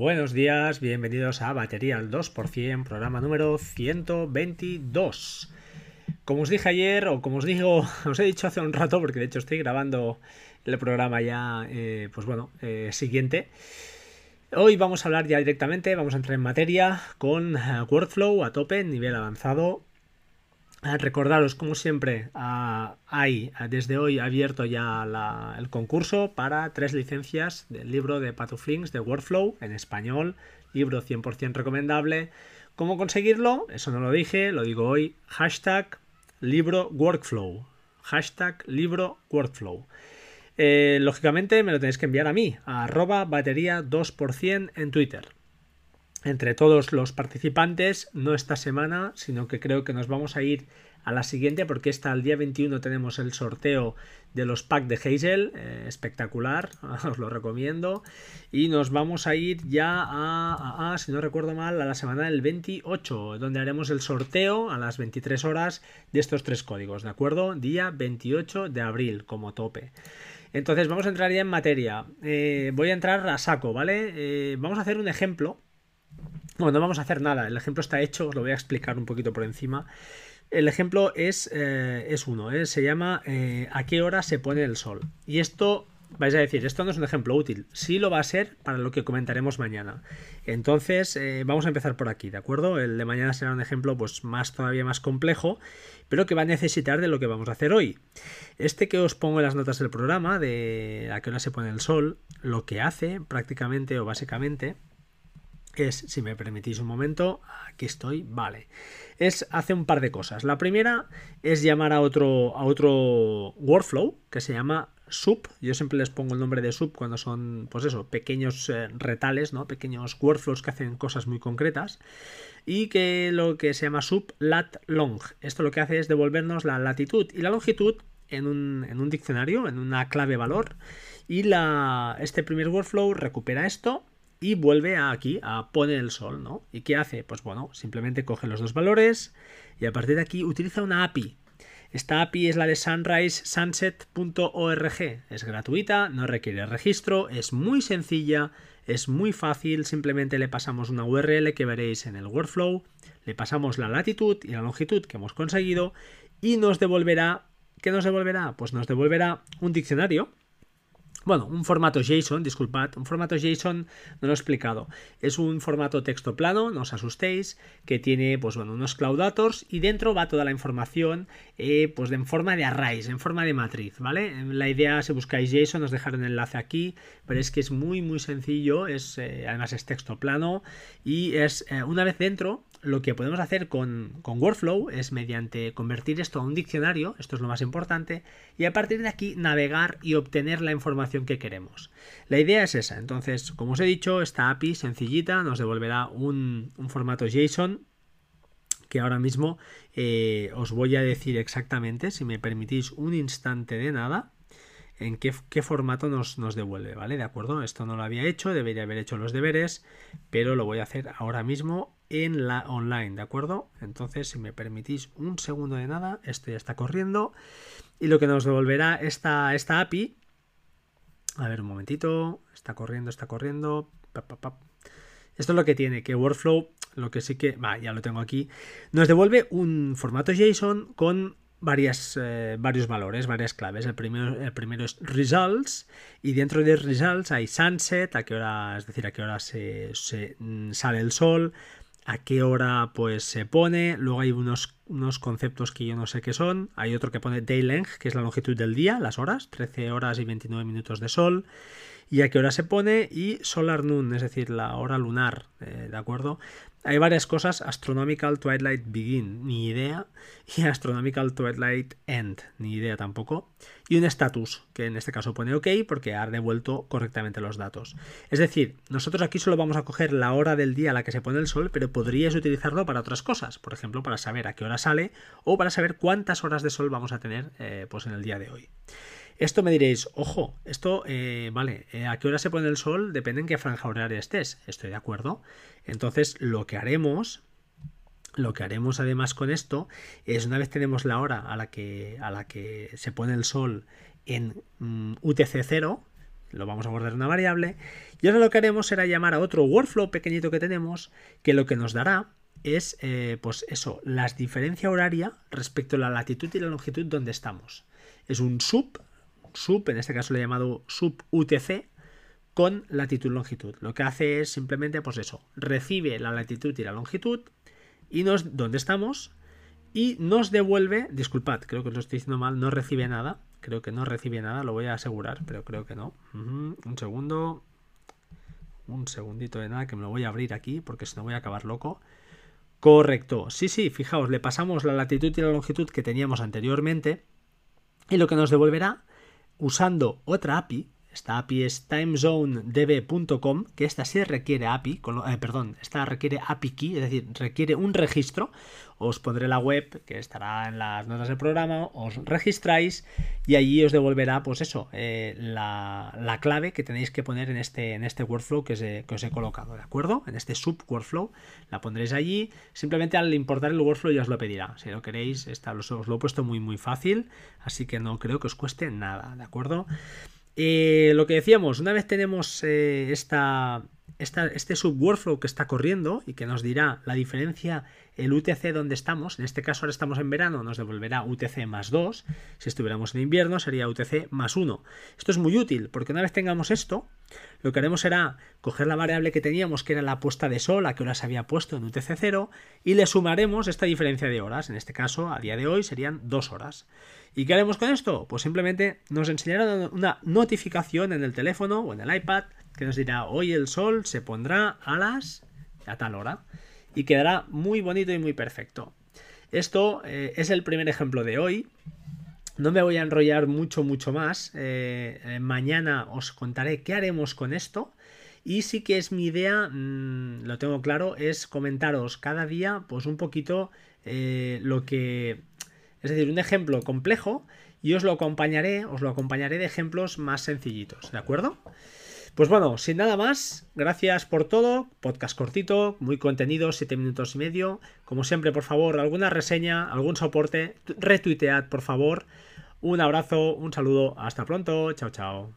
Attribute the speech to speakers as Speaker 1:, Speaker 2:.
Speaker 1: Buenos días, bienvenidos a Batería al 2%, programa número 122. Como os dije ayer, o como os digo, os he dicho hace un rato, porque de hecho estoy grabando el programa ya, eh, pues bueno, eh, siguiente. Hoy vamos a hablar ya directamente, vamos a entrar en materia con eh, Workflow a tope, nivel avanzado, recordaros, como siempre, ah, hay ah, desde hoy abierto ya el concurso para tres licencias del libro de Patuflinks de Workflow en español, libro 100% recomendable. ¿Cómo conseguirlo? Eso no lo dije, lo digo hoy. Hashtag libro workflow. Hashtag libro workflow. Eh, lógicamente me lo tenéis que enviar a mí, arroba batería 2% en Twitter entre todos los participantes, no esta semana, sino que creo que nos vamos a ir a la siguiente porque hasta el día 21 tenemos el sorteo de los packs de Hazel, eh, espectacular, os lo recomiendo, y nos vamos a ir ya a, si no recuerdo mal, a la semana del 28, donde haremos el sorteo a las 23 horas de estos tres códigos, ¿de acuerdo? Día 28 de abril como tope. Entonces vamos a entrar ya en materia. Eh, voy a entrar a saco, ¿vale? Eh, vamos a hacer un ejemplo bueno, no vamos a hacer nada, el ejemplo está hecho, os lo voy a explicar un poquito por encima. El ejemplo es, eh, es uno, ¿eh? se llama eh, ¿A qué hora se pone el sol? Y esto, vais a decir, esto no es un ejemplo útil, sí lo va a ser para lo que comentaremos mañana. Entonces, vamos a empezar por aquí, ¿de acuerdo? El de mañana será un ejemplo pues más todavía más complejo, pero que va a necesitar de lo que vamos a hacer hoy. Este que os pongo en las notas del programa, de a qué hora se pone el sol, lo que hace prácticamente o básicamente es, si me permitís un momento, aquí estoy, vale. Es, hace un par de cosas. La primera es llamar a otro, a otro workflow que se llama sub. Yo siempre les pongo el nombre de sub cuando son, pues eso, pequeños eh, retales, ¿no? Pequeños workflows que hacen cosas muy concretas. Y que lo que se llama sub lat long. Esto lo que hace es devolvernos la latitud y la longitud en un, en un diccionario, en una clave valor. Y la, este primer workflow recupera esto y vuelve aquí a poner el sol, ¿no? ¿Y qué hace? Pues bueno, simplemente coge los dos valores y a partir de aquí utiliza una API. Esta API es la de sunrisesunset.org. Es gratuita, no requiere registro, es muy sencilla, es muy fácil. Simplemente le pasamos una URL que veréis en el workflow, le pasamos la latitud y la longitud que hemos conseguido y nos devolverá. ¿Qué nos devolverá? Pues nos devolverá un diccionario bueno, un formato JSON, disculpad, un formato JSON no lo he explicado. Es un formato texto plano, no os asustéis, que tiene pues bueno, unos cloudators y dentro va toda la información eh, pues en forma de arrays, en forma de matriz, ¿vale? La idea, si buscáis JSON, os dejaré un enlace aquí, pero es que es muy muy sencillo, es, eh, además es texto plano y es eh, una vez dentro lo que podemos hacer con, con, Workflow es mediante convertir esto a un diccionario, esto es lo más importante, y a partir de aquí navegar y obtener la información que queremos. La idea es esa, entonces, como os he dicho, esta API sencillita nos devolverá un, formato JSON que ahora mismo eh, os voy a decir exactamente, si me permitís un instante de nada, en qué, formato nos, nos, devuelve, ¿vale? De acuerdo, esto no lo había hecho, debería haber hecho los deberes, pero lo voy a hacer ahora mismo en la online, ¿de acuerdo? Entonces, si me permitís un segundo de nada, esto ya está corriendo. Y lo que nos devolverá esta, esta API. A ver, un momentito. Está corriendo, está corriendo. Esto es lo que tiene, que Workflow, lo que sí que. Va, ya lo tengo aquí. Nos devuelve un formato JSON con varias, eh, varios valores, varias claves. El primero, el primero es results y dentro de results hay sunset, a qué hora, es decir, a qué hora se, se mm, sale el sol, a qué hora pues se pone, luego hay unos, unos, conceptos que yo no sé qué son, hay otro que pone day length, que es la longitud del día, las horas, 13 horas y 29 minutos de sol, y a qué hora se pone, y solar noon, es decir, la hora lunar, eh, ¿de acuerdo? Hay varias cosas, Astronomical Twilight Begin, ni idea, y Astronomical Twilight End, ni idea tampoco, y un status, que en este caso pone OK porque ha devuelto correctamente los datos. Es decir, nosotros aquí solo vamos a coger la hora del día a la que se pone el sol, pero podrías utilizarlo para otras cosas, por ejemplo, para saber a qué hora sale o para saber cuántas horas de sol vamos a tener eh, pues en el día de hoy. Esto me diréis, ojo, esto, eh, vale, eh, a qué hora se pone el sol depende en qué franja horaria estés. Estoy de acuerdo. Entonces, lo que haremos, lo que haremos además con esto es una vez tenemos la hora a la que, a la que se pone el sol en mm, UTC 0, lo vamos a guardar en una variable. Y ahora lo que haremos será llamar a otro workflow pequeñito que tenemos, que lo que nos dará es, eh, pues eso, la diferencia horaria respecto a la latitud y la longitud donde estamos. Es un sub, sub, en este caso lo he llamado sub UTC, con latitud longitud. Lo que hace es simplemente, pues eso, recibe la latitud y la longitud y nos, donde estamos, y nos devuelve, disculpad, creo que lo estoy diciendo mal, no recibe nada, creo que no recibe nada, lo voy a asegurar, pero creo que no. Un segundo, un segundito de nada, que me lo voy a abrir aquí, porque si no voy a acabar loco. Correcto, sí, sí, fijaos, le pasamos la latitud y la longitud que teníamos anteriormente, y lo que nos devolverá, usando otra API, esta API es timezonedb.com, que esta sí requiere API, eh, perdón, esta requiere API key, es decir, requiere un registro. Os pondré la web que estará en las notas del programa, os registráis y allí os devolverá, pues eso, eh, la, clave que tenéis que poner en este, en este workflow que os, he, os colocado, ¿de acuerdo? En este sub workflow, la pondréis allí. Simplemente al importar el workflow ya os lo pedirá. Si lo queréis, está, os lo he puesto muy, muy fácil, así que no creo que os cueste nada, ¿de acuerdo? Eh, lo que decíamos, una vez tenemos eh, esta, este subworkflow que está corriendo y que nos dirá la diferencia, el UTC donde estamos, en este caso ahora estamos en verano, nos devolverá UTC más 2, si estuviéramos en invierno sería UTC más 1. Esto es muy útil porque una vez tengamos esto, lo que haremos será coger la variable que teníamos, que era la puesta de sol, a que hora se había puesto en UTC 0, y le sumaremos esta diferencia de horas, en este caso a día de hoy serían 2 horas. ¿Y qué haremos con esto? Pues simplemente nos enseñará una notificación en el teléfono o en el iPad que nos dirá hoy el sol se pondrá a las a tal hora y quedará muy bonito y muy perfecto. Esto eh, es el primer ejemplo de hoy. No me voy a enrollar mucho, mucho más. Eh, eh, mañana os contaré qué haremos con esto. Y sí que es mi idea, mm, lo tengo claro, es comentaros cada día pues un poquito lo que es decir, un ejemplo complejo y os lo acompañaré, os lo acompañaré de ejemplos más sencillitos, ¿de acuerdo? Pues bueno, sin nada más, gracias por todo, podcast cortito, muy contenido, 7 minutos y medio. Como siempre, por favor, alguna reseña, algún soporte, retuitead, por favor. Un abrazo, un saludo, hasta pronto, chao, chao.